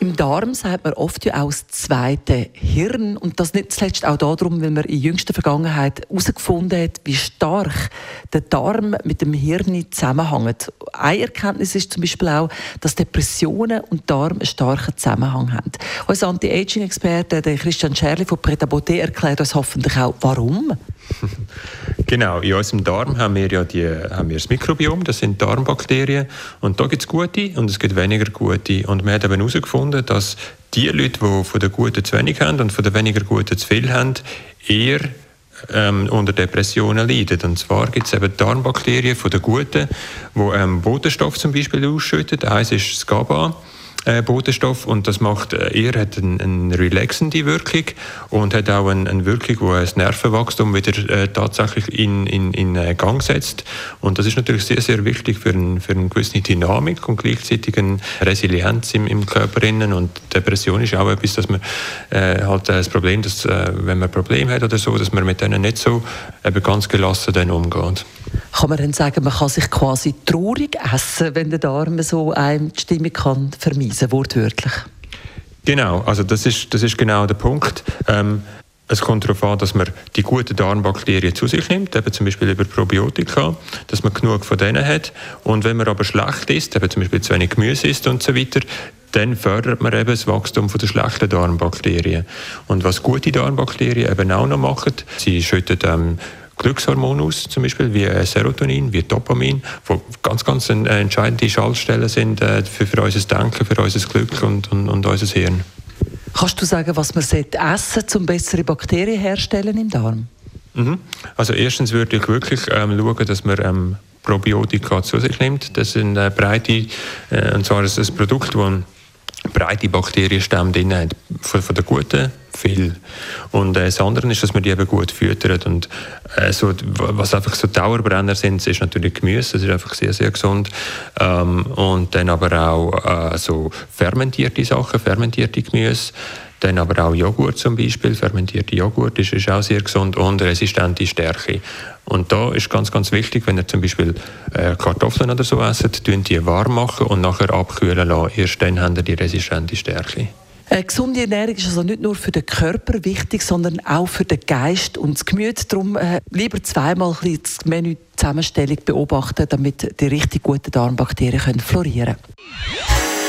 im Darm sagt man oft ja auch das zweite Hirn. Und das nicht zuletzt auch darum, weil man in jüngster Vergangenheit herausgefunden hat, wie stark der Darm mit dem Hirn zusammenhängt. Eine Erkenntnis ist zum Beispiel auch, dass Depressionen und Darm einen starken Zusammenhang haben. Unser Anti-Aging-Experte Christian Scherli von Preta Beauté erklärt uns hoffentlich auch, warum. Genau, in unserem Darm haben wir ja die, haben wir das Mikrobiom, das sind Darmbakterien. Und da gibt es gute und es gibt weniger gute. Und wir haben eben herausgefunden, dass die Leute, die von der guten zu wenig haben und von der weniger guten zu viel haben, eher ähm, unter Depressionen leiden. Und zwar gibt es eben Darmbakterien von der guten, die ähm, Botenstoff zum Beispiel ausschütten. Eins ist das GABA äh, Botenstoff und das macht äh, eher hat eine, eine relaxende Wirkung und hat auch eine, eine Wirkung, wo das Nervenwachstum wieder äh, tatsächlich in, in, in äh, Gang setzt. Und das ist natürlich sehr sehr wichtig für, ein, für eine gewisse Dynamik und gleichzeitig eine Resilienz im, im Körper und Depression ist auch etwas, dass man äh, halt das Problem, dass äh, wenn man ein Problem hat oder so, dass man mit denen nicht so eben ganz gelassen dann umgeht. Kann man dann sagen, man kann sich quasi traurig essen, wenn der Darm so einem die Stimmung kann vermiesen, wortwörtlich? Genau, also das ist, das ist genau der Punkt. Ähm, es kommt darauf an, dass man die guten Darmbakterien zu sich nimmt, eben zum Beispiel über Probiotika, dass man genug von denen hat. Und wenn man aber schlecht isst, eben zum Beispiel zu wenig Gemüse isst und so weiter, dann fördert man eben das Wachstum von der schlechten Darmbakterien. Und was gute Darmbakterien eben auch noch machen, sie schütten ähm, Glückshormone aus, zum Beispiel wie äh, Serotonin, wie Dopamin, wo ganz, ganz entscheidende Schaltstellen sind äh, für, für unser Denken, für unser Glück und, und, und unser Hirn. Kannst du sagen, was man essen sollte, um bessere Bakterien herzustellen im Darm? Mhm. Also erstens würde ich wirklich ähm, schauen, dass man ähm, Probiotika zu sich nimmt. Das sind äh, breite, äh, und zwar ist das ein Produkt, das breite Bakterienstämme drin hat, von, von der guten viel. Und äh, das andere ist, dass man die eben gut füttert. Und äh, so, was einfach so Dauerbrenner sind, ist natürlich Gemüse, das ist einfach sehr, sehr gesund. Ähm, und dann aber auch äh, so fermentierte Sachen, fermentierte Gemüse. Dann aber auch Joghurt zum Beispiel, fermentierte Joghurt ist, ist auch sehr gesund und resistente Stärke. Und da ist ganz, ganz wichtig, wenn ihr zum Beispiel äh, Kartoffeln oder so esst, tun die warm machen und nachher abkühlen lassen. Erst dann habt ihr die resistente Stärke. Eine gesunde Ernährung ist also nicht nur für den Körper wichtig, sondern auch für den Geist und das Gemüt. Darum äh, lieber zweimal ein das Menü Zusammenstellung beobachten, damit die richtig guten Darmbakterien florieren können.